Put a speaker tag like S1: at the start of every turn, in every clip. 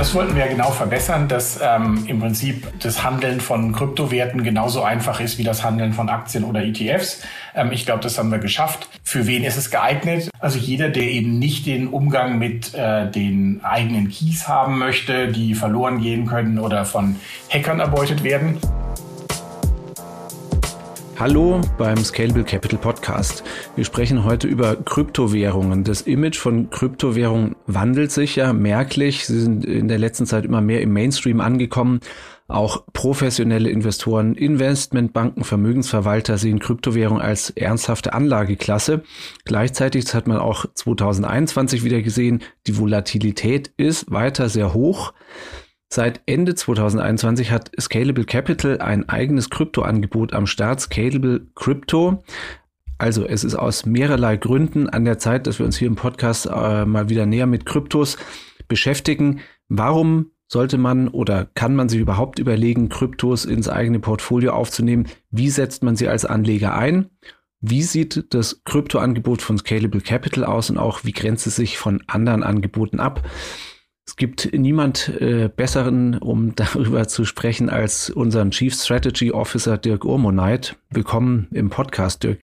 S1: Das wollten wir ja genau verbessern, dass ähm, im Prinzip das Handeln von Kryptowerten genauso einfach ist wie das Handeln von Aktien oder ETFs. Ähm, ich glaube, das haben wir geschafft. Für wen ist es geeignet? Also jeder, der eben nicht den Umgang mit äh, den eigenen Keys haben möchte, die verloren gehen können oder von Hackern erbeutet werden.
S2: Hallo beim Scalable Capital Podcast. Wir sprechen heute über Kryptowährungen. Das Image von Kryptowährungen wandelt sich ja merklich. Sie sind in der letzten Zeit immer mehr im Mainstream angekommen. Auch professionelle Investoren, Investmentbanken, Vermögensverwalter sehen Kryptowährungen als ernsthafte Anlageklasse. Gleichzeitig hat man auch 2021 wieder gesehen, die Volatilität ist weiter sehr hoch. Seit Ende 2021 hat Scalable Capital ein eigenes Kryptoangebot am Start, Scalable Crypto. Also es ist aus mehrerlei Gründen an der Zeit, dass wir uns hier im Podcast äh, mal wieder näher mit Kryptos beschäftigen. Warum sollte man oder kann man sich überhaupt überlegen, Kryptos ins eigene Portfolio aufzunehmen? Wie setzt man sie als Anleger ein? Wie sieht das Kryptoangebot von Scalable Capital aus und auch wie grenzt es sich von anderen Angeboten ab? Es gibt niemand äh, besseren, um darüber zu sprechen, als unseren Chief Strategy Officer Dirk Urmoneit. Willkommen im Podcast, Dirk.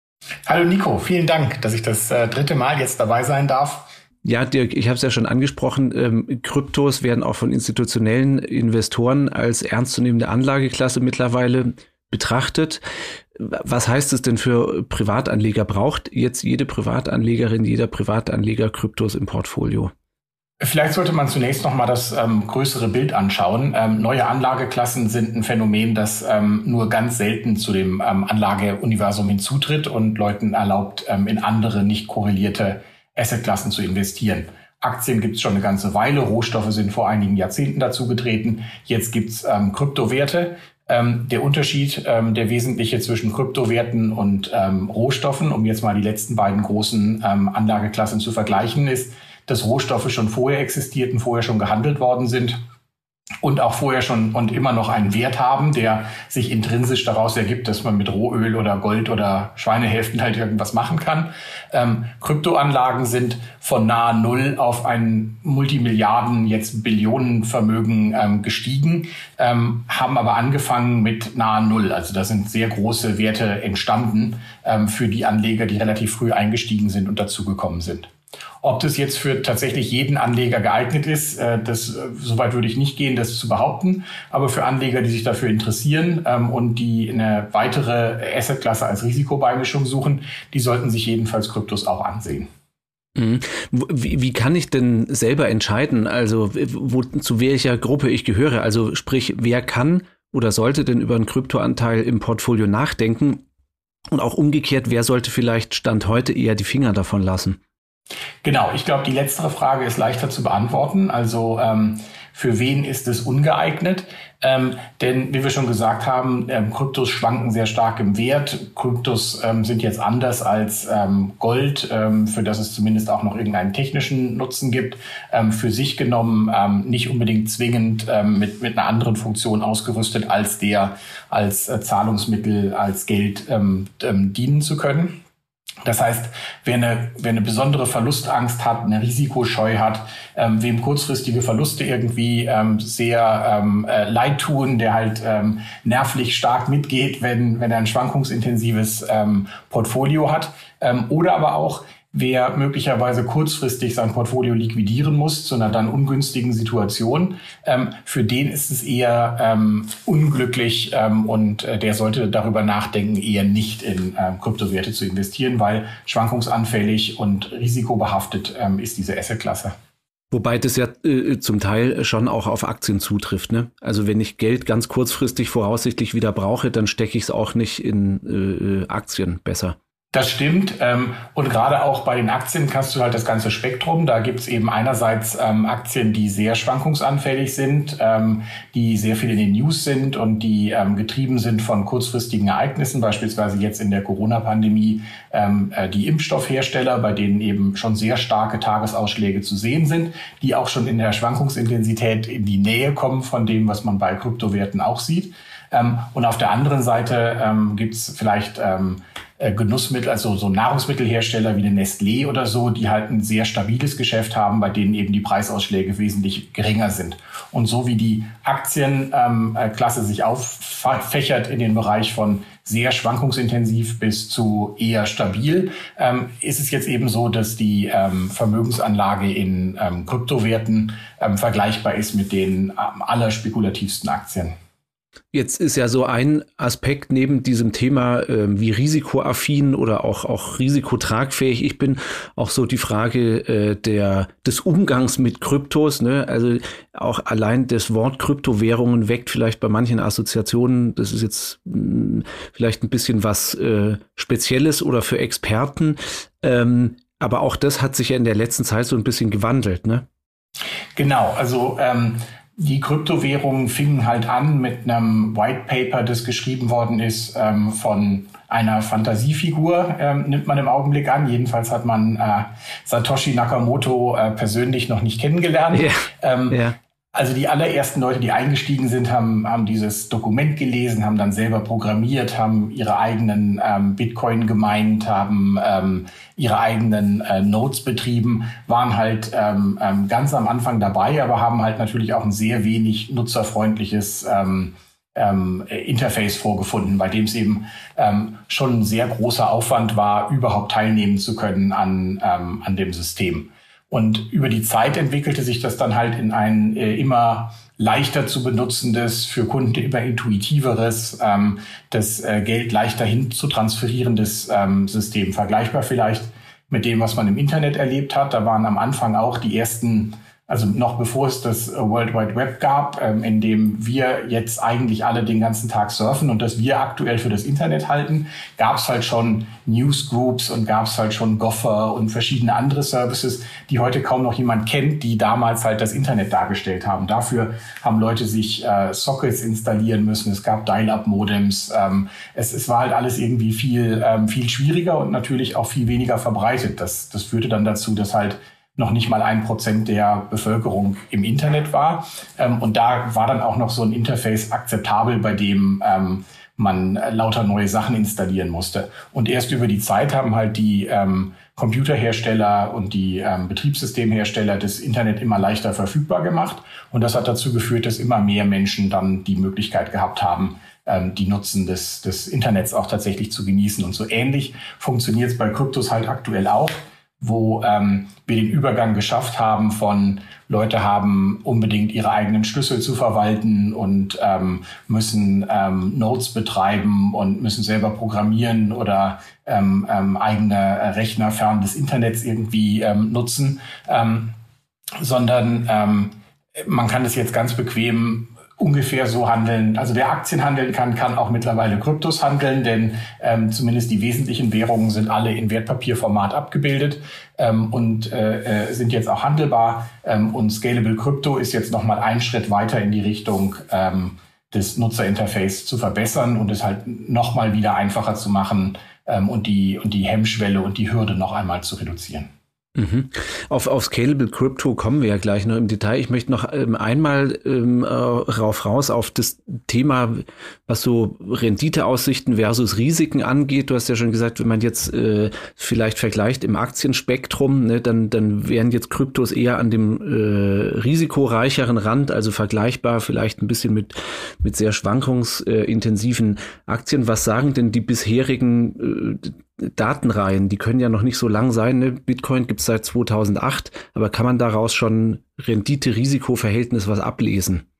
S1: Hallo Nico, vielen Dank, dass ich das äh, dritte Mal jetzt dabei sein darf.
S2: Ja, Dirk, ich habe es ja schon angesprochen, ähm, Kryptos werden auch von institutionellen Investoren als ernstzunehmende Anlageklasse mittlerweile betrachtet. Was heißt es denn für Privatanleger? Braucht jetzt jede Privatanlegerin, jeder Privatanleger Kryptos im Portfolio?
S1: Vielleicht sollte man zunächst noch mal das ähm, größere Bild anschauen. Ähm, neue Anlageklassen sind ein Phänomen, das ähm, nur ganz selten zu dem ähm, Anlageuniversum hinzutritt und Leuten erlaubt, ähm, in andere nicht korrelierte Assetklassen zu investieren. Aktien gibt es schon eine ganze Weile, Rohstoffe sind vor einigen Jahrzehnten dazugetreten. Jetzt gibt's ähm, Kryptowerte. Der Unterschied, der wesentliche zwischen Kryptowerten und Rohstoffen, um jetzt mal die letzten beiden großen Anlageklassen zu vergleichen, ist, dass Rohstoffe schon vorher existierten, vorher schon gehandelt worden sind und auch vorher schon und immer noch einen Wert haben, der sich intrinsisch daraus ergibt, dass man mit Rohöl oder Gold oder Schweinehälften halt irgendwas machen kann. Ähm, Kryptoanlagen sind von nahe Null auf ein Multimilliarden, jetzt Billionenvermögen ähm, gestiegen, ähm, haben aber angefangen mit nahe Null. Also da sind sehr große Werte entstanden ähm, für die Anleger, die relativ früh eingestiegen sind und dazugekommen sind. Ob das jetzt für tatsächlich jeden Anleger geeignet ist, äh, das, äh, soweit würde ich nicht gehen, das zu behaupten. Aber für Anleger, die sich dafür interessieren ähm, und die eine weitere Assetklasse als Risikobeimischung suchen, die sollten sich jedenfalls Kryptos auch ansehen.
S2: Mhm. Wie, wie, kann ich denn selber entscheiden, also wo, zu welcher Gruppe ich gehöre? Also sprich, wer kann oder sollte denn über einen Kryptoanteil im Portfolio nachdenken? Und auch umgekehrt, wer sollte vielleicht Stand heute eher die Finger davon lassen?
S1: Genau, ich glaube, die letztere Frage ist leichter zu beantworten. Also ähm, für wen ist es ungeeignet? Ähm, denn wie wir schon gesagt haben, ähm, Kryptos schwanken sehr stark im Wert. Kryptos ähm, sind jetzt anders als ähm, Gold, ähm, für das es zumindest auch noch irgendeinen technischen Nutzen gibt. Ähm, für sich genommen nicht unbedingt zwingend mit, mit einer anderen Funktion ausgerüstet, als der als äh, Zahlungsmittel, als Geld dienen zu können. Das heißt, wer eine, wer eine besondere Verlustangst hat, eine Risikoscheu hat, ähm, wem kurzfristige Verluste irgendwie ähm, sehr ähm, äh, leid tun, der halt ähm, nervlich stark mitgeht, wenn, wenn er ein schwankungsintensives ähm, Portfolio hat, ähm, oder aber auch wer möglicherweise kurzfristig sein Portfolio liquidieren muss zu einer dann ungünstigen Situation, ähm, für den ist es eher ähm, unglücklich ähm, und äh, der sollte darüber nachdenken, eher nicht in ähm, Kryptowerte zu investieren, weil schwankungsanfällig und risikobehaftet ähm, ist diese Assetklasse.
S2: Wobei das ja äh, zum Teil schon auch auf Aktien zutrifft. Ne? Also wenn ich Geld ganz kurzfristig voraussichtlich wieder brauche, dann stecke ich es auch nicht in äh, äh Aktien besser.
S1: Das stimmt. Ähm, und gerade auch bei den Aktien kannst du halt das ganze Spektrum. Da gibt's eben einerseits ähm, Aktien, die sehr schwankungsanfällig sind, ähm, die sehr viel in den News sind und die getrieben sind von kurzfristigen Ereignissen, beispielsweise jetzt in der Corona-Pandemie äh, die Impfstoffhersteller, bei denen eben schon sehr starke Tagesausschläge zu sehen sind, die auch schon in der Schwankungsintensität in die Nähe kommen von dem, was man bei Kryptowerten auch sieht. Ähm, und auf der anderen Seite ähm, gibt es vielleicht ähm, äh, Genussmittel, also so Nahrungsmittelhersteller wie eine Nestlé oder so, die halt ein sehr stabiles Geschäft haben, bei denen eben die Preisausschläge wesentlich geringer sind. Und so wie die Aktienklasse ähm, sich auffächert in den Bereich von sehr schwankungsintensiv bis zu eher stabil, ähm, ist es jetzt eben so, dass die ähm, Vermögensanlage in ähm, Kryptowerten ähm, vergleichbar ist mit den ähm, allerspekulativsten Aktien.
S2: Jetzt ist ja so ein Aspekt neben diesem Thema, äh, wie risikoaffin oder auch, auch risikotragfähig ich bin, auch so die Frage äh, der, des Umgangs mit Kryptos. Ne? Also auch allein das Wort Kryptowährungen weckt vielleicht bei manchen Assoziationen, das ist jetzt mh, hm, vielleicht ein bisschen was äh, Spezielles oder für Experten. Ähm, aber auch das hat sich ja in der letzten Zeit so ein bisschen gewandelt. Ne?
S1: Genau, also ähm, die Kryptowährungen fingen halt an mit einem White Paper, das geschrieben worden ist ähm, von einer Fantasiefigur, ähm, nimmt man im Augenblick an. Jedenfalls hat man äh, Satoshi Nakamoto äh, persönlich noch nicht kennengelernt. Ja. Ähm, ja. Also die allerersten Leute, die eingestiegen sind, haben, haben dieses Dokument gelesen, haben dann selber programmiert, haben ihre eigenen ähm, Bitcoin gemeint, haben ähm, ihre eigenen äh, Nodes betrieben, waren halt ähm, ähm, ganz am Anfang dabei, aber haben halt natürlich auch ein sehr wenig nutzerfreundliches ähm, ähm, Interface vorgefunden, bei dem es eben ähm, schon ein sehr großer Aufwand war, überhaupt teilnehmen zu können an, ähm, an dem System. Und über die Zeit entwickelte sich das dann halt in ein äh, immer leichter zu benutzendes, für Kunden immer intuitiveres, ähm, das äh, Geld leichter hin zu transferierendes ähm, System. Vergleichbar vielleicht mit dem, was man im Internet erlebt hat. Da waren am Anfang auch die ersten also noch bevor es das äh, World Wide Web gab, ähm, in dem wir jetzt eigentlich alle den ganzen Tag surfen und das wir aktuell für das Internet halten, gab es halt schon Newsgroups und gab es halt schon Gopher und verschiedene andere Services, die heute kaum noch jemand kennt, die damals halt das Internet dargestellt haben. Dafür haben Leute sich äh, Sockets installieren müssen. Es gab Dial-up-Modems. Ähm, es, es war halt alles irgendwie viel ähm, viel schwieriger und natürlich auch viel weniger verbreitet. Das, das führte dann dazu, dass halt noch nicht mal ein Prozent der Bevölkerung im Internet war. Ähm, und da war dann auch noch so ein Interface akzeptabel, bei dem ähm, man lauter neue Sachen installieren musste. Und erst über die Zeit haben halt die ähm, Computerhersteller und die ähm, Betriebssystemhersteller das Internet immer leichter verfügbar gemacht. Und das hat dazu geführt, dass immer mehr Menschen dann die Möglichkeit gehabt haben, ähm, die Nutzen des, des Internets auch tatsächlich zu genießen. Und so ähnlich funktioniert es bei Kryptos halt aktuell auch wo ähm, wir den Übergang geschafft haben von Leute haben unbedingt ihre eigenen Schlüssel zu verwalten und ähm, müssen ähm, Nodes betreiben und müssen selber programmieren oder ähm, ähm, eigene Rechner fern des Internets irgendwie ähm, nutzen, ähm, sondern ähm, man kann das jetzt ganz bequem ungefähr so handeln. Also wer Aktien handeln kann, kann auch mittlerweile Kryptos handeln, denn ähm, zumindest die wesentlichen Währungen sind alle in Wertpapierformat abgebildet ähm, und äh, äh, sind jetzt auch handelbar. Ähm, und Scalable Crypto ist jetzt nochmal ein Schritt weiter in die Richtung ähm, des Nutzerinterface zu verbessern und es halt nochmal wieder einfacher zu machen ähm, und, die, und die Hemmschwelle und die Hürde noch einmal zu reduzieren.
S2: Mhm. Auf, auf Scalable Crypto kommen wir ja gleich noch im Detail. Ich möchte noch ähm, einmal ähm, äh, rauf raus auf das Thema, was so Renditeaussichten versus Risiken angeht. Du hast ja schon gesagt, wenn man jetzt äh, vielleicht vergleicht im Aktienspektrum, ne, dann, dann wären jetzt Kryptos eher an dem äh, risikoreicheren Rand, also vergleichbar vielleicht ein bisschen mit, mit sehr schwankungsintensiven Aktien. Was sagen denn die bisherigen äh, Datenreihen, die können ja noch nicht so lang sein. Ne? Bitcoin gibt es seit 2008, aber kann man daraus schon Rendite-Risiko-Verhältnis was ablesen?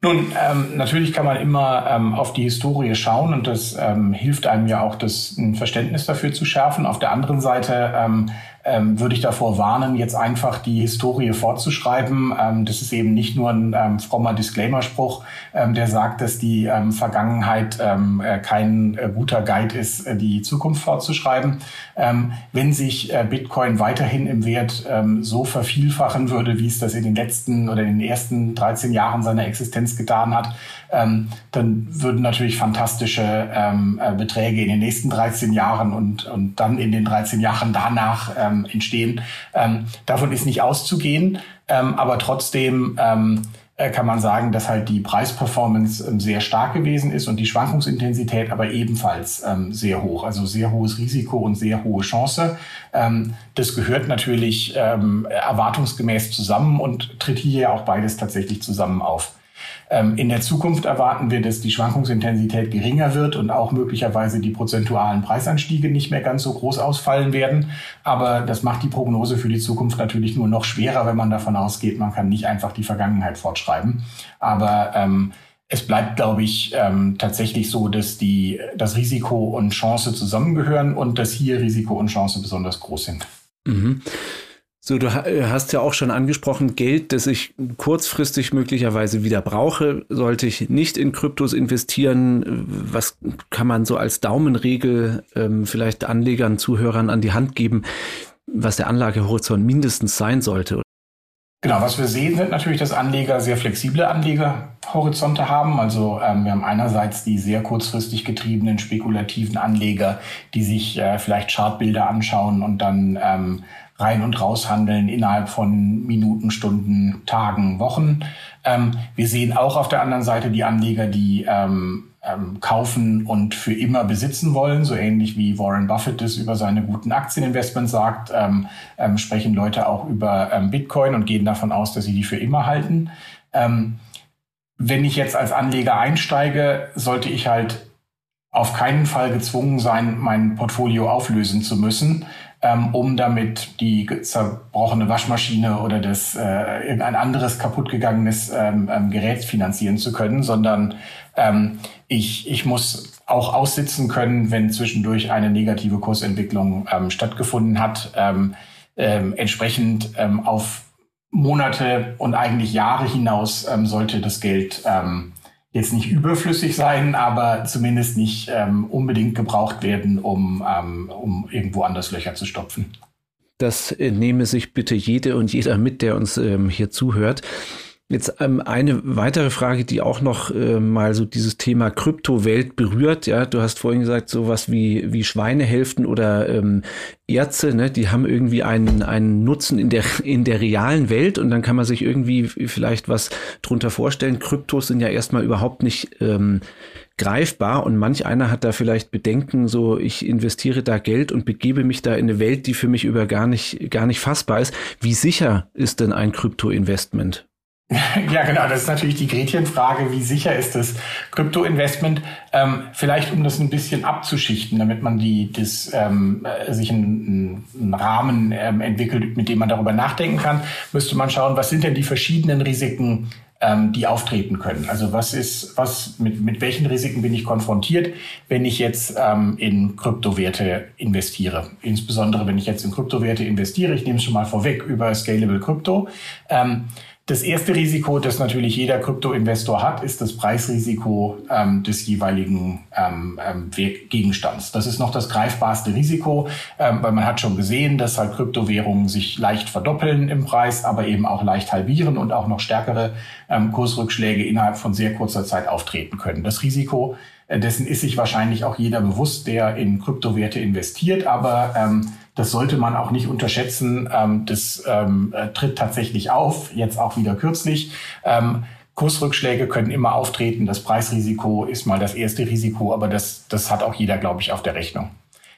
S1: Nun, ähm, natürlich kann man immer ähm, auf die Historie schauen und das ähm, hilft einem ja auch, das ein Verständnis dafür zu schärfen. Auf der anderen Seite ähm, würde ich davor warnen, jetzt einfach die Historie fortzuschreiben. Ähm, das ist eben nicht nur ein ähm, frommer Disclaimer-Spruch, ähm, der sagt, dass die ähm, Vergangenheit ähm, äh, kein äh, guter Guide ist, äh, die Zukunft fortzuschreiben. wenn sich äh, Bitcoin weiterhin im Wert so vervielfachen würde, wie es das in den letzten oder in den ersten 13 Jahren seiner Existenz getan hat, ähm, dann würden natürlich fantastische ähm, äh, Beträge in den nächsten 13 Jahren und, und dann in den 13 Jahren danach ähm, entstehen. Ähm, davon ist nicht auszugehen, ähm, aber trotzdem ähm, äh, kann man sagen, dass halt die Preisperformance sehr stark gewesen ist und die Schwankungsintensität aber ebenfalls sehr hoch. Also sehr hohes Risiko und sehr hohe Chance. Das gehört natürlich erwartungsgemäß zusammen und tritt hier ja auch beides tatsächlich zusammen auf. Ähm, in der Zukunft erwarten wir, dass die Schwankungsintensität geringer wird und auch möglicherweise die prozentualen Preisanstiege nicht mehr ganz so groß ausfallen werden. Aber das macht die Prognose für die Zukunft natürlich nur noch schwerer, wenn man davon ausgeht, man kann nicht einfach die Vergangenheit fortschreiben. Aber ähm, es bleibt, glaube ich, ähm, tatsächlich so, dass die, das Risiko und Chance zusammengehören und dass hier Risiko und Chance besonders groß sind. Mhm.
S2: So, du äh, hast ja auch schon angesprochen, Geld, das ich kurzfristig möglicherweise wieder brauche, sollte ich nicht in Kryptos investieren. Was kann man so als Daumenregel ähm, vielleicht Anlegern, Zuhörern an die Hand geben, was der Anlagehorizont mindestens sein sollte?
S1: Genau, was wir sehen, sind natürlich, dass Anleger sehr flexible Anlegerhorizonte haben. Also ähm, wir haben einerseits die sehr kurzfristig getriebenen spekulativen Anleger, die sich äh, vielleicht Chartbilder anschauen und dann ähm, rein und raus handeln innerhalb von Minuten, Stunden, Tagen, Wochen. Ähm, wir sehen auch auf der anderen Seite die Anleger, die ähm, ähm, kaufen und für immer besitzen wollen, so ähnlich wie Warren Buffett es über seine guten Aktieninvestments sagt, ähm, ähm, sprechen Leute auch über ähm, Bitcoin und gehen davon aus, dass sie die für immer halten. Ähm, wenn ich jetzt als Anleger einsteige, sollte ich halt auf keinen Fall gezwungen sein, mein Portfolio auflösen zu müssen, ähm, um damit die zerbrochene Waschmaschine oder das äh, irgendein anderes kaputtgegangenes ähm, ähm, Gerät finanzieren zu können, sondern ähm, ich, ich muss auch aussitzen können, wenn zwischendurch eine negative Kursentwicklung ähm, stattgefunden hat. Ähm, ähm, entsprechend ähm, auf Monate und eigentlich Jahre hinaus ähm, sollte das Geld ähm, jetzt nicht überflüssig sein, aber zumindest nicht ähm, unbedingt gebraucht werden, um, ähm, um irgendwo anders Löcher zu stopfen.
S2: Das nehme sich bitte jede und jeder mit, der uns ähm, hier zuhört. Jetzt ähm, eine weitere Frage, die auch noch äh, mal so dieses Thema Kryptowelt berührt. Ja, du hast vorhin gesagt, sowas wie wie Schweinehälften oder ähm, Ärzte, ne, die haben irgendwie einen einen Nutzen in der in der realen Welt und dann kann man sich irgendwie vielleicht was drunter vorstellen. Kryptos sind ja erstmal überhaupt nicht ähm, greifbar und manch einer hat da vielleicht Bedenken, so ich investiere da Geld und begebe mich da in eine Welt, die für mich über gar nicht gar nicht fassbar ist. Wie sicher ist denn ein Krypto-Investment?
S1: Ja, genau. Das ist natürlich die Gretchenfrage. Wie sicher ist das Krypto-Investment? Ähm, vielleicht, um das ein bisschen abzuschichten, damit man die, das, ähm, äh, sich einen, einen Rahmen ähm, entwickelt, mit dem man darüber nachdenken kann, müsste man schauen, was sind denn die verschiedenen Risiken, ähm, die auftreten können. Also was ist, was, mit, mit welchen Risiken bin ich konfrontiert, wenn ich jetzt ähm, in Kryptowerte investiere? Insbesondere, wenn ich jetzt in Kryptowerte investiere, ich nehme es schon mal vorweg über Scalable Crypto. Ähm, das erste Risiko, das natürlich jeder Kryptoinvestor hat, ist das Preisrisiko ähm, des jeweiligen ähm, ähm, Gegenstands. Das ist noch das greifbarste Risiko, ähm, weil man hat schon gesehen, dass halt Kryptowährungen sich leicht verdoppeln im Preis, aber eben auch leicht halbieren und auch noch stärkere ähm, Kursrückschläge innerhalb von sehr kurzer Zeit auftreten können. Das Risiko äh, dessen ist sich wahrscheinlich auch jeder bewusst, der in Kryptowerte investiert, aber ähm, das sollte man auch nicht unterschätzen. Ähm, das ähm, äh, tritt tatsächlich auf, jetzt auch wieder kürzlich. Ähm, Kursrückschläge können immer auftreten. Das Preisrisiko ist mal das erste Risiko, aber das, das hat auch jeder, glaube ich, auf der Rechnung.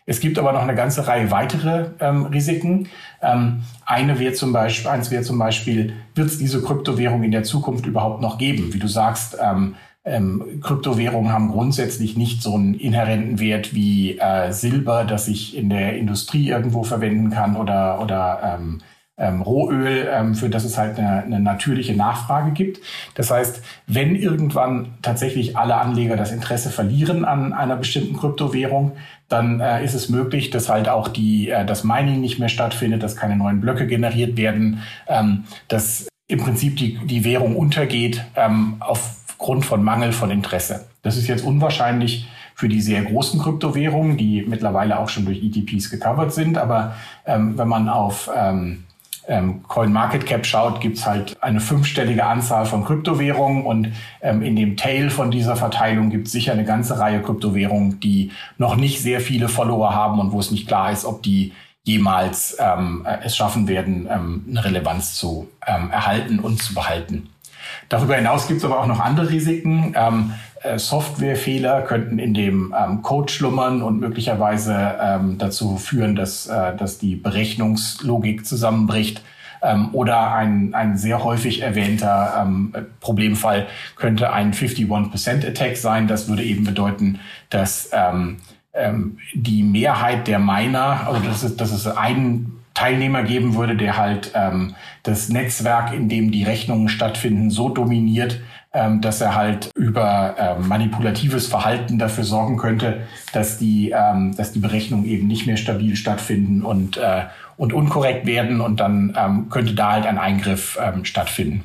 S1: Es gibt aber noch eine ganze Reihe weitere ähm, Risiken. Ähm, eine wäre zum Beispiel, eins wäre zum Beispiel, wird es diese Kryptowährung in der Zukunft überhaupt noch geben? Wie du sagst, ähm, ähm, Kryptowährungen haben grundsätzlich nicht so einen inhärenten Wert wie äh, Silber, das ich in der Industrie irgendwo verwenden kann oder, oder ähm, ähm, Rohöl, ähm, für das es halt eine, eine natürliche Nachfrage gibt. Das heißt, wenn irgendwann tatsächlich alle Anleger das Interesse verlieren an einer bestimmten Kryptowährung, dann äh, ist es möglich, dass halt auch die, äh, das Mining nicht mehr stattfindet, dass keine neuen Blöcke generiert werden, ähm, dass im Prinzip die, die Währung untergeht ähm, auf Grund von Mangel von Interesse. Das ist jetzt unwahrscheinlich für die sehr großen Kryptowährungen, die mittlerweile auch schon durch ETPs gecovert sind. Aber ähm, wenn man auf ähm, ähm, CoinMarketCap schaut, gibt's halt eine fünfstellige Anzahl von Kryptowährungen und ähm, in dem Tail von dieser Verteilung gibt's sicher eine ganze Reihe Kryptowährungen, die noch nicht sehr viele Follower haben und wo es nicht klar ist, ob die jemals ähm, es schaffen werden, ähm, eine Relevanz zu ähm, erhalten und zu behalten. Darüber hinaus gibt es aber auch noch andere Risiken. Ähm, äh, Softwarefehler könnten in dem ähm, Code schlummern und möglicherweise ähm, dazu führen, dass, äh, dass die Berechnungslogik zusammenbricht. Ähm, oder ein, ein sehr häufig erwähnter ähm, Problemfall könnte ein 51%-Attack sein. Das würde eben bedeuten, dass ähm, ähm, die Mehrheit der Miner, also dass es, dass es einen Teilnehmer geben würde, der halt ähm, das Netzwerk, in dem die Rechnungen stattfinden, so dominiert, ähm, dass er halt über ähm, manipulatives Verhalten dafür sorgen könnte, dass die, ähm, dass die Berechnungen eben nicht mehr stabil stattfinden und, äh, und unkorrekt werden und dann ähm, könnte da halt ein Eingriff ähm, stattfinden.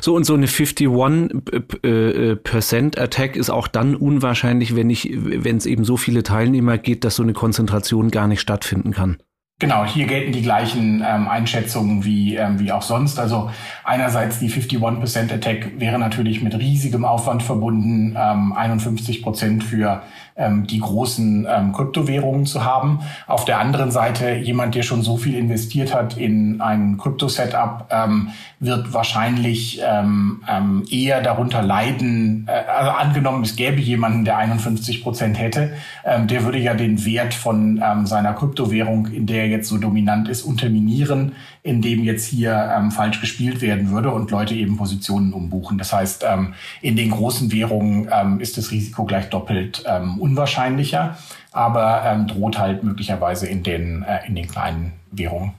S2: So und so eine 51% äh, Attack ist auch dann unwahrscheinlich, wenn ich, wenn es eben so viele Teilnehmer geht, dass so eine Konzentration gar nicht stattfinden kann.
S1: Genau, hier gelten die gleichen ähm, Einschätzungen wie, ähm, wie auch sonst. Also einerseits die 51% Attack wäre natürlich mit riesigem Aufwand verbunden, ähm, 51 Prozent für ähm, die großen ähm, Kryptowährungen zu haben. Auf der anderen Seite jemand, der schon so viel investiert hat in ein Krypto-Setup, ähm, wird wahrscheinlich ähm, ähm, eher darunter leiden. Äh, also angenommen, es gäbe jemanden, der 51 Prozent hätte, ähm, der würde ja den Wert von ähm, seiner Kryptowährung, in der der jetzt so dominant ist, unterminieren, indem jetzt hier ähm, falsch gespielt werden würde und Leute eben Positionen umbuchen. Das heißt, ähm, in den großen Währungen ähm, ist das Risiko gleich doppelt ähm, unwahrscheinlicher, aber ähm, droht halt möglicherweise in den, äh, in den kleinen Währungen.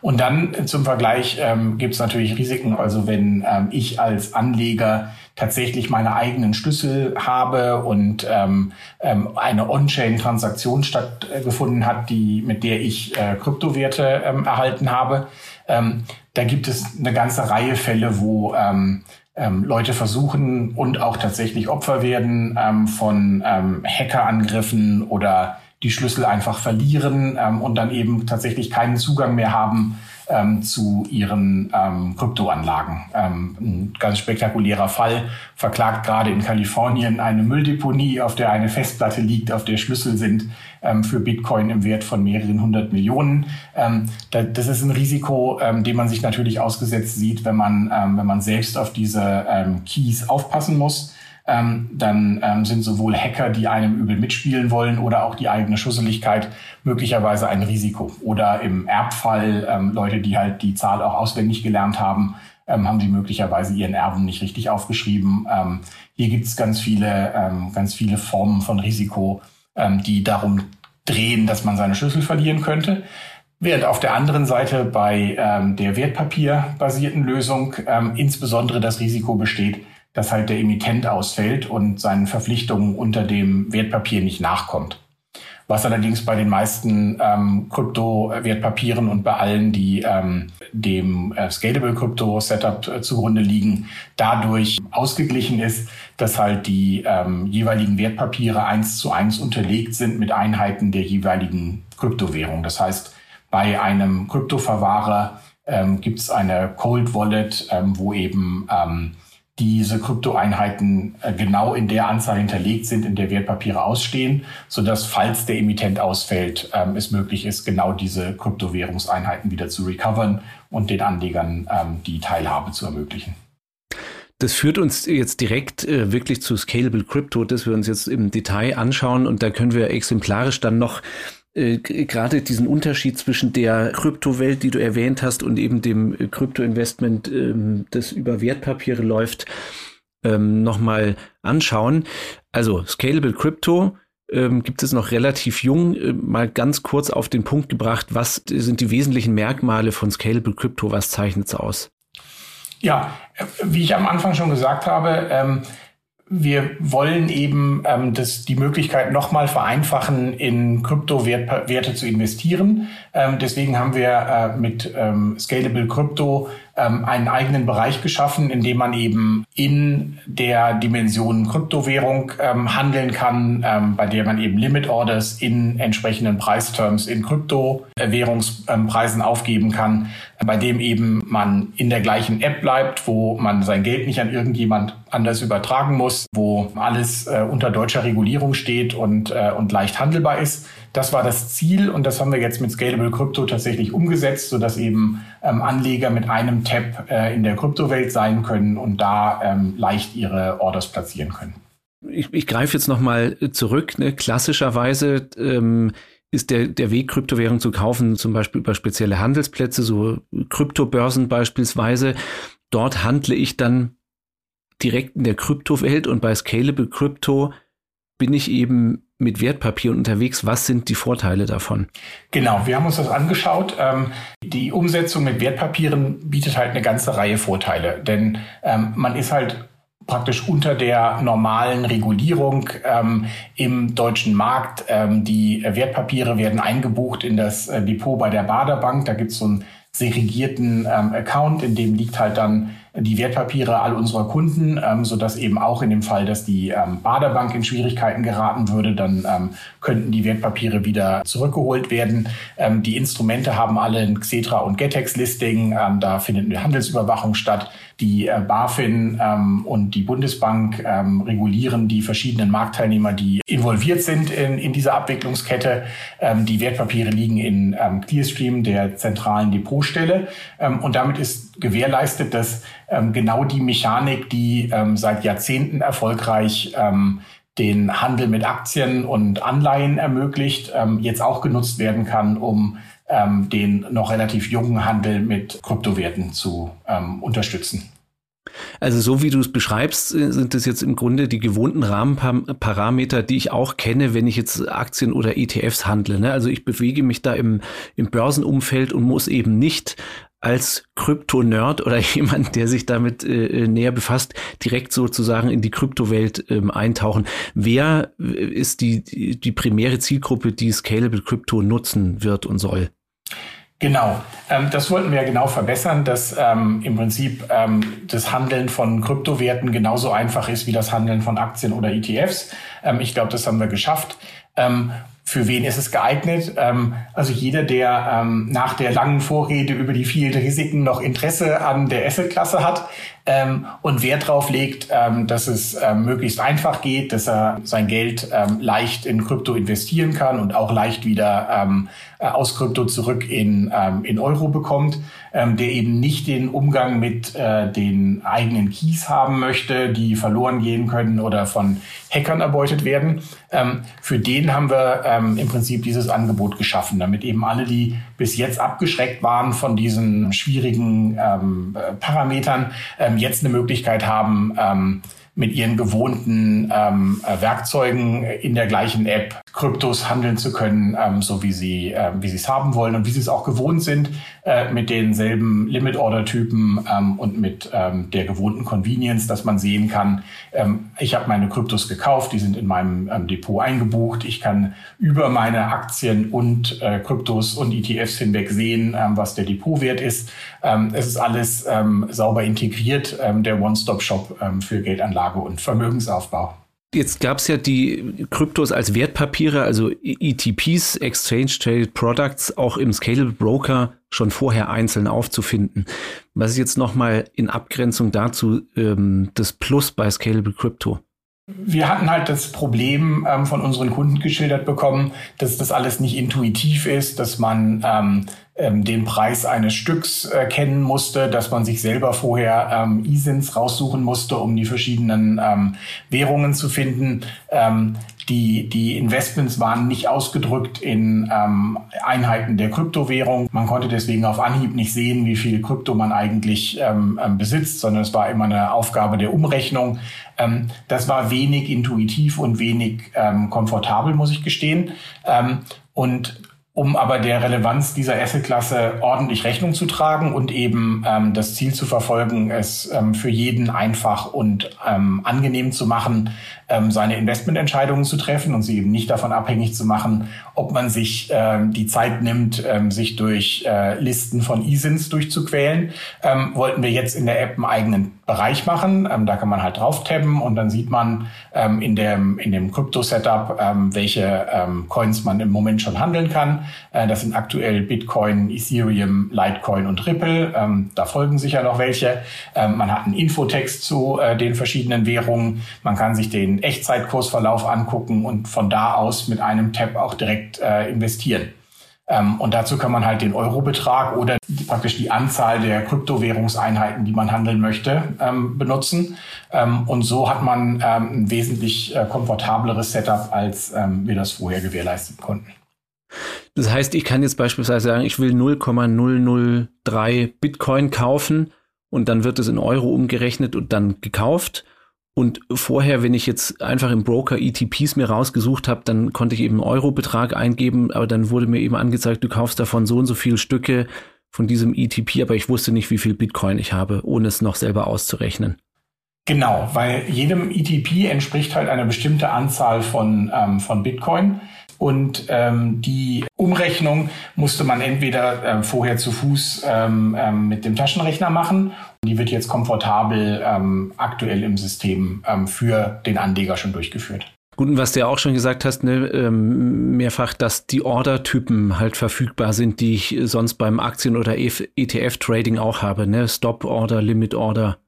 S1: Und dann zum Vergleich ähm, gibt es natürlich Risiken. Also wenn ähm, ich als Anleger tatsächlich meine eigenen Schlüssel habe und ähm, ähm, eine On-Chain-Transaktion stattgefunden hat, die mit der ich äh, Kryptowerte ähm, erhalten habe, ähm, da gibt es eine ganze Reihe Fälle, wo ähm, ähm, Leute versuchen und auch tatsächlich Opfer werden ähm, von ähm, Hackerangriffen oder die Schlüssel einfach verlieren ähm, und dann eben tatsächlich keinen Zugang mehr haben ähm, zu ihren ähm, Kryptoanlagen. Ähm, ein ganz spektakulärer Fall verklagt gerade in Kalifornien eine Mülldeponie, auf der eine Festplatte liegt, auf der Schlüssel sind ähm, für Bitcoin im Wert von mehreren hundert Millionen. Ähm, da, das ist ein Risiko, ähm, dem man sich natürlich ausgesetzt sieht, wenn man, wenn man selbst auf diese Keys aufpassen muss ähm, dann ähm, sind sowohl Hacker, die einem übel mitspielen wollen, oder auch die eigene Schusseligkeit möglicherweise ein Risiko. Oder im Erbfall ähm, Leute, die halt die Zahl auch auswendig gelernt haben, ähm, haben sie möglicherweise ihren Erben nicht richtig aufgeschrieben. Ähm, hier gibt es ganz viele, ähm, ganz viele Formen von Risiko, ähm, die darum drehen, dass man seine Schlüssel verlieren könnte. Während auf der anderen Seite bei ähm, der wertpapierbasierten Lösung ähm, insbesondere das Risiko besteht, dass halt der Emittent ausfällt und seinen Verpflichtungen unter dem Wertpapier nicht nachkommt. Was allerdings bei den meisten ähm, Krypto-Wertpapieren und bei allen, die ähm, dem äh, Scalable Crypto Setup äh, zugrunde liegen, dadurch ausgeglichen ist, dass halt die ähm, jeweiligen Wertpapiere eins zu eins unterlegt sind mit Einheiten der jeweiligen Kryptowährung. Das heißt, bei einem Kryptoverwahrer ähm, gibt es eine Cold Wallet, ähm, wo eben ähm, diese Kryptoeinheiten äh, genau in der Anzahl hinterlegt sind, in der Wertpapiere ausstehen, so dass falls der Emittent ausfällt, ähm, es möglich ist, genau diese Kryptowährungseinheiten wieder zu recovern und den Anlegern ähm, die Teilhabe zu ermöglichen.
S2: Das führt uns jetzt direkt äh, wirklich zu Scalable Crypto, das wir uns jetzt im Detail anschauen und da können wir exemplarisch dann noch äh, gerade diesen Unterschied zwischen der Kryptowelt, die du erwähnt hast, und eben dem äh, Kryptoinvestment, ähm, das über Wertpapiere läuft, ähm, nochmal anschauen. Also Scalable Crypto ähm, gibt es noch relativ jung, äh, mal ganz kurz auf den Punkt gebracht, was sind die wesentlichen Merkmale von Scalable Crypto, was zeichnet es aus?
S1: Ja, wie ich am Anfang schon gesagt habe, ähm, wir wollen eben ähm, das, die Möglichkeit nochmal vereinfachen, in Kryptowerte zu investieren. Ähm, deswegen haben wir äh, mit ähm, Scalable Crypto ähm, einen eigenen Bereich geschaffen, in dem man eben in der Dimension Kryptowährung ähm, handeln kann, ähm, bei der man eben Limit Orders in entsprechenden Preisterms in Kryptowährungspreisen aufgeben kann, bei dem eben man in der gleichen App bleibt, wo man sein Geld nicht an irgendjemand anders übertragen muss, wo alles äh, unter deutscher Regulierung steht und, äh, und leicht handelbar ist. Das war das Ziel und das haben wir jetzt mit Scalable Crypto tatsächlich umgesetzt, sodass eben ähm, Anleger mit einem Tab äh, in der Kryptowelt sein können und da ähm, leicht ihre Orders platzieren können.
S2: Ich, ich greife jetzt nochmal zurück. Ne? Klassischerweise ähm, ist der, der Weg, Kryptowährung zu kaufen, zum Beispiel über spezielle Handelsplätze, so Kryptobörsen beispielsweise. Dort handle ich dann direkt in der Kryptowelt und bei Scalable Crypto bin ich eben mit Wertpapieren unterwegs. Was sind die Vorteile davon?
S1: Genau, wir haben uns das angeschaut. Ähm, die Umsetzung mit Wertpapieren bietet halt eine ganze Reihe Vorteile, denn ähm, man ist halt praktisch unter der normalen Regulierung ähm, im deutschen Markt. Ähm, die Wertpapiere werden eingebucht in das äh, Depot bei der Baderbank. Da gibt es so einen segregierten ähm, Account, in dem liegt halt dann die Wertpapiere all unserer Kunden, ähm, so dass eben auch in dem Fall, dass die ähm, Baderbank in Schwierigkeiten geraten würde, dann ähm, könnten die Wertpapiere wieder zurückgeholt werden. Ähm, die Instrumente haben alle ein Xetra und Getex-Listing. Ähm, da findet eine Handelsüberwachung statt. Die äh, BaFin ähm, und die Bundesbank ähm, regulieren die verschiedenen Marktteilnehmer, die involviert sind in, in dieser Abwicklungskette. Ähm, die Wertpapiere liegen in ähm, Clearstream, der zentralen Depotstelle. Ähm, und damit ist gewährleistet, dass ähm, genau die Mechanik, die ähm, seit Jahrzehnten erfolgreich ähm, den Handel mit Aktien und Anleihen ermöglicht, ähm, jetzt auch genutzt werden kann, um ähm, den noch relativ jungen Handel mit Kryptowerten zu ähm, unterstützen.
S2: Also so wie du es beschreibst, äh, sind das jetzt im Grunde die gewohnten Rahmenparameter, die ich auch kenne, wenn ich jetzt Aktien oder ETFs handle. Ne? Also ich bewege mich da im, im Börsenumfeld und muss eben nicht als Krypto-Nerd oder jemand, der sich damit äh, äh, näher befasst, direkt sozusagen in die Kryptowelt ähm, eintauchen. Wer äh, ist die, die primäre Zielgruppe, die Scalable Crypto nutzen wird und soll?
S1: Genau, ähm, das wollten wir genau verbessern, dass ähm, im Prinzip ähm, das Handeln von Kryptowerten genauso einfach ist wie das Handeln von Aktien oder ETFs. Ähm, ich glaube, das haben wir geschafft. Ähm, für wen ist es geeignet? Ähm, also jeder, der nach der langen Vorrede über die vielen Risiken noch Interesse an der Assetklasse hat ähm, und Wert darauf legt, ähm, dass es ähm, möglichst einfach geht, dass er sein Geld ähm, leicht in Krypto investieren kann und auch leicht wieder ähm, äh, aus Krypto zurück in, ähm, in Euro bekommt, der eben nicht den Umgang mit äh, den eigenen Keys haben möchte, die verloren gehen können oder von Hackern erbeutet werden. Für den haben wir im Prinzip dieses Angebot geschaffen, damit eben alle, die bis jetzt abgeschreckt waren von diesen schwierigen ähm, äh, Parametern, ähm, jetzt eine Möglichkeit haben, ähm, mit ihren gewohnten ähm, äh, Werkzeugen in der gleichen App Kryptos handeln zu können, ähm, so wie sie äh, wie sie es haben wollen und wie sie es auch gewohnt sind äh, mit denselben Limit Order Typen ähm, und mit ähm, der gewohnten Convenience, dass man sehen kann, ähm, ich habe meine Kryptos gekauft, die sind in meinem ähm, Depot eingebucht, ich kann über meine Aktien und äh, Kryptos und ETFs hinweg sehen, ähm, was der Depotwert ist. Ähm, es ist alles sauber integriert, der One-Stop-Shop für Geldanlage und Vermögensaufbau.
S2: Jetzt gab es ja die Kryptos als Wertpapiere, also ETPs, Exchange Traded Products, auch im Scalable Broker schon vorher einzeln aufzufinden. Was ist jetzt nochmal in Abgrenzung dazu ähm, das Plus bei Scalable Crypto?
S1: Wir hatten halt das Problem ähm, von unseren Kunden geschildert bekommen, dass das alles nicht intuitiv ist, dass man ähm, ähm, den Preis eines Stücks äh, kennen musste, dass man sich selber vorher ähm, ISINs raussuchen musste, um die verschiedenen ähm, Währungen zu finden. Ähm, die, die Investments waren nicht ausgedrückt in ähm, Einheiten der Kryptowährung. Man konnte deswegen auf Anhieb nicht sehen, wie viel Krypto man eigentlich ähm, ähm, besitzt, sondern es war immer eine Aufgabe der Umrechnung. Ähm, das war wenig intuitiv und wenig ähm, komfortabel, muss ich gestehen. Ähm, und um aber der Relevanz dieser Assetklasse ordentlich Rechnung zu tragen und eben ähm, das Ziel zu verfolgen, es ähm, für jeden einfach und ähm, angenehm zu machen, ähm, seine Investmententscheidungen zu treffen und sie eben nicht davon abhängig zu machen, ob man sich ähm, die Zeit nimmt, ähm, sich durch äh, Listen von ISINs durchzuquälen, ähm, wollten wir jetzt in der App einen eigenen Bereich machen. Ähm, da kann man halt drauf tabben und dann sieht man ähm, in dem, in dem Krypto-Setup, ähm, welche ähm, Coins man im Moment schon handeln kann. Äh, das sind aktuell Bitcoin, Ethereum, Litecoin und Ripple. Ähm, da folgen sicher noch welche. Ähm, man hat einen Infotext zu äh, den verschiedenen Währungen. Man kann sich den Echtzeitkursverlauf angucken und von da aus mit einem Tab auch direkt äh, investieren. Ähm, und dazu kann man halt den Eurobetrag oder praktisch die Anzahl der Kryptowährungseinheiten, die man handeln möchte, ähm, benutzen. Ähm, und so hat man ein wesentlich äh, komfortableres Setup, als wir das vorher gewährleisten konnten.
S2: Das heißt, ich kann jetzt beispielsweise sagen, ich will 0,003 Bitcoin kaufen und dann wird es in Euro umgerechnet und dann gekauft. Und vorher, wenn ich jetzt einfach im Broker ETPs mir rausgesucht habe, dann konnte ich eben einen Eurobetrag eingeben, aber dann wurde mir eben angezeigt, du kaufst davon so und so viele Stücke von diesem ETP, aber ich wusste nicht, wie viel Bitcoin ich habe, ohne es noch selber auszurechnen.
S1: Genau, weil jedem ETP entspricht halt eine bestimmte Anzahl von, ähm, von Bitcoin. Und ähm, die Umrechnung musste man entweder äh, vorher zu Fuß ähm, ähm, mit dem Taschenrechner machen die wird jetzt komfortabel ähm, aktuell im System ähm, für den Anleger schon durchgeführt.
S2: Gut, und was du ja auch schon gesagt hast, ne, ähm, mehrfach, dass die Order-Typen halt verfügbar sind, die ich sonst beim Aktien- oder ETF-Trading auch habe, ne? Stop-Order, Limit-Order.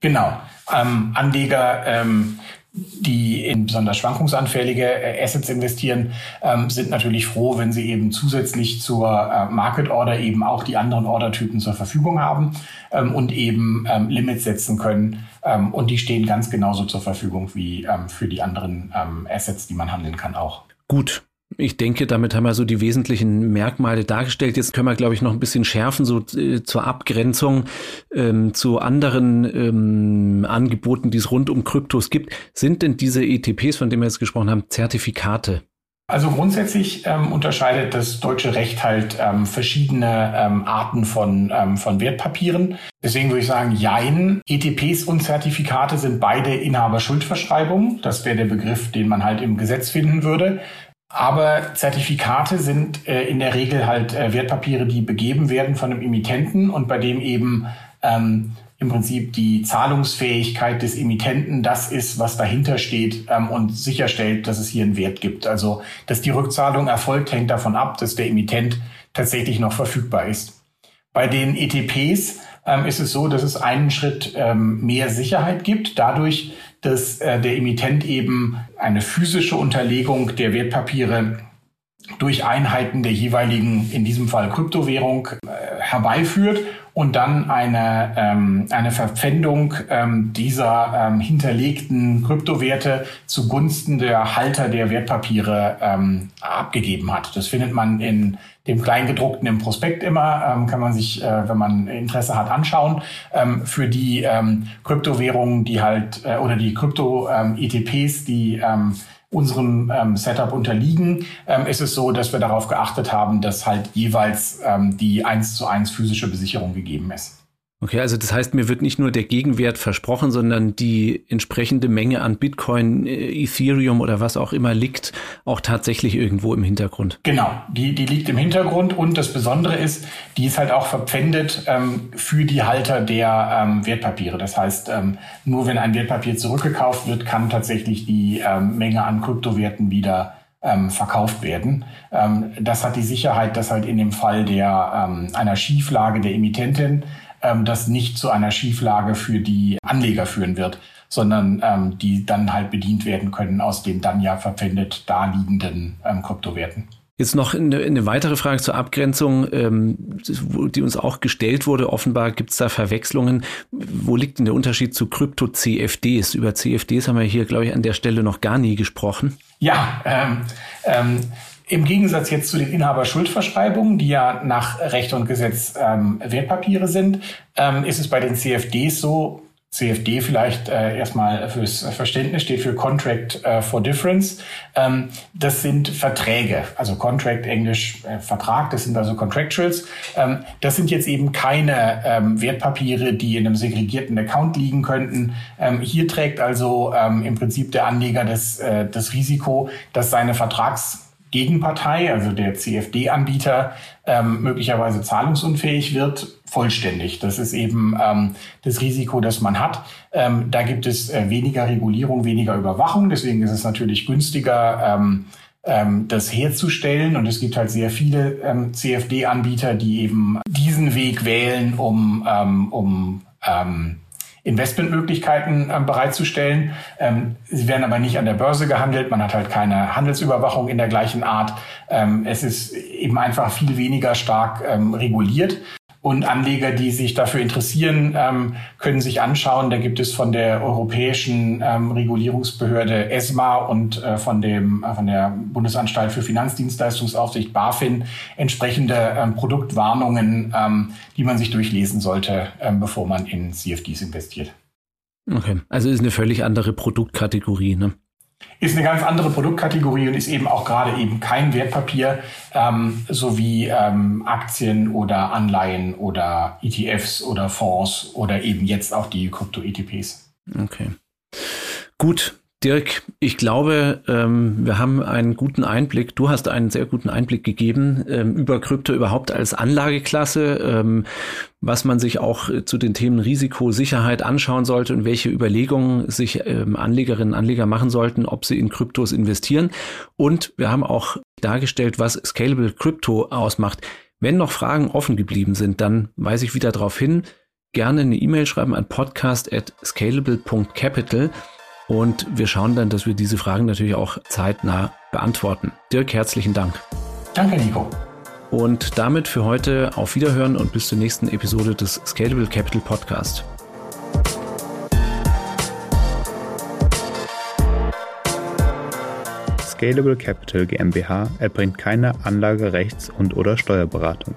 S1: Genau. Ähm, Anleger ähm, die in besonders schwankungsanfällige äh, Assets investieren, ähm, sind natürlich froh, wenn sie eben zusätzlich zur äh, Market Order eben auch die anderen Ordertypen zur Verfügung haben ähm, und eben ähm, Limits setzen können. Ähm, und die stehen ganz genauso zur Verfügung wie ähm, für die anderen ähm, Assets, die man handeln kann auch.
S2: Gut, ich denke, damit haben wir so die wesentlichen Merkmale dargestellt. Jetzt können wir, glaube ich, noch ein bisschen schärfen, so äh, zur Abgrenzung ähm, zu anderen ähm, Angeboten, die es rund um Kryptos gibt. Sind denn diese ETPs, von denen wir jetzt gesprochen haben, Zertifikate?
S1: Also grundsätzlich ähm, unterscheidet das deutsche Recht halt ähm, verschiedene ähm, Arten von, ähm, von Wertpapieren. Deswegen würde ich sagen, jein. ETPs und Zertifikate sind beide Inhaberschuldverschreibungen. Das wäre der Begriff, den man halt im Gesetz finden würde. Aber Zertifikate sind äh, in der Regel halt äh, Wertpapiere, die begeben werden von einem Emittenten und bei dem eben ähm, im Prinzip die Zahlungsfähigkeit des Emittenten das ist, was dahinter steht ähm, und sicherstellt, dass es hier einen Wert gibt. Also, dass die Rückzahlung erfolgt, hängt davon ab, dass der Emittent tatsächlich noch verfügbar ist. Bei den ETPs ähm, ist es so, dass es einen Schritt ähm, mehr Sicherheit gibt, dadurch, dass äh, der Emittent eben eine physische Unterlegung der Wertpapiere durch Einheiten der jeweiligen, in diesem Fall Kryptowährung, äh, herbeiführt und dann eine, ähm, eine Verpfändung ähm, dieser ähm, hinterlegten Kryptowerte zugunsten der Halter der Wertpapiere ähm, abgegeben hat. Das findet man in dem Kleingedruckten im Prospekt immer, ähm, kann man sich, äh, wenn man Interesse hat, anschauen. Ähm, für die ähm, Kryptowährungen, die halt, äh, oder die Krypto-ETPs, ähm, die ähm, unserem ähm, Setup unterliegen, ähm, ist es so, dass wir darauf geachtet haben, dass halt jeweils ähm, die eins zu eins physische Besicherung gegeben ist.
S2: Okay, also das heißt, mir wird nicht nur der Gegenwert versprochen, sondern die entsprechende Menge an Bitcoin, äh, Ethereum oder was auch immer liegt auch tatsächlich irgendwo im Hintergrund.
S1: Genau, die, die liegt im Hintergrund und das Besondere ist, die ist halt auch verpfändet ähm, für die Halter der ähm, Wertpapiere. Das heißt, ähm, nur wenn ein Wertpapier zurückgekauft wird, kann tatsächlich die ähm, Menge an Kryptowerten wieder ähm, verkauft werden. Ähm, das hat die Sicherheit, dass halt in dem Fall der einer Schieflage der Emittentin ähm, das nicht zu einer Schieflage für die Anleger führen wird, sondern ähm, die dann halt bedient werden können aus den dann ja verpfändet daliegenden ähm, Kryptowerten.
S2: Jetzt noch eine, eine, weitere Frage zur Abgrenzung, ähm, die uns auch gestellt wurde. Offenbar gibt es da Verwechslungen. Wo liegt denn der Unterschied zu Krypto-CFDs? Über CFDs haben wir hier, glaube ich, an der Stelle noch gar nie gesprochen.
S1: Ja, ähm, ähm, im Gegensatz jetzt zu den Inhaberschuldverschreibungen, die ja nach Recht und Gesetz ähm, Wertpapiere sind, ähm, ist es bei den CFDs so, CFD vielleicht äh, erstmal fürs Verständnis steht für Contract äh, for Difference. Ähm, das sind Verträge, also Contract Englisch äh, Vertrag, das sind also Contractuals. Ähm, das sind jetzt eben keine ähm, Wertpapiere, die in einem segregierten Account liegen könnten. Ähm, hier trägt also ähm, im Prinzip der Anleger das, äh, das Risiko, dass seine Vertrags Gegenpartei, also der CFD-Anbieter, ähm, möglicherweise zahlungsunfähig wird, vollständig. Das ist eben ähm, das Risiko, das man hat. Ähm, da gibt es äh, weniger Regulierung, weniger Überwachung. Deswegen ist es natürlich günstiger, ähm, ähm, das herzustellen. Und es gibt halt sehr viele ähm, CFD-Anbieter, die eben diesen Weg wählen, um, ähm, um ähm, Investmentmöglichkeiten ähm, bereitzustellen. Ähm, sie werden aber nicht an der Börse gehandelt. Man hat halt keine Handelsüberwachung in der gleichen Art. Ähm, es ist eben einfach viel weniger stark ähm, reguliert. Und Anleger, die sich dafür interessieren, ähm, können sich anschauen. Da gibt es von der europäischen ähm, Regulierungsbehörde ESMA und äh, von, dem, äh, von der Bundesanstalt für Finanzdienstleistungsaufsicht BaFin entsprechende ähm, Produktwarnungen, ähm, die man sich durchlesen sollte, ähm, bevor man in CFDs investiert.
S2: Okay, also ist eine völlig andere Produktkategorie. Ne?
S1: Ist eine ganz andere Produktkategorie und ist eben auch gerade eben kein Wertpapier, ähm, so wie ähm, Aktien oder Anleihen oder ETFs oder Fonds oder eben jetzt auch die Krypto-ETPs.
S2: Okay. Gut, Dirk, ich glaube, ähm, wir haben einen guten Einblick. Du hast einen sehr guten Einblick gegeben ähm, über Krypto überhaupt als Anlageklasse, ähm, was man sich auch zu den Themen Risiko, Sicherheit anschauen sollte und welche Überlegungen sich Anlegerinnen und Anleger machen sollten, ob sie in Kryptos investieren. Und wir haben auch dargestellt, was Scalable Crypto ausmacht. Wenn noch Fragen offen geblieben sind, dann weise ich wieder darauf hin, gerne eine E-Mail schreiben an podcast@scalable.capital. Und wir schauen dann, dass wir diese Fragen natürlich auch zeitnah beantworten. Dirk, herzlichen Dank.
S1: Danke, Nico.
S2: Und damit für heute auf Wiederhören und bis zur nächsten Episode des Scalable Capital Podcast.
S3: Scalable Capital GmbH erbringt keine Anlage-, Rechts- und/oder Steuerberatung.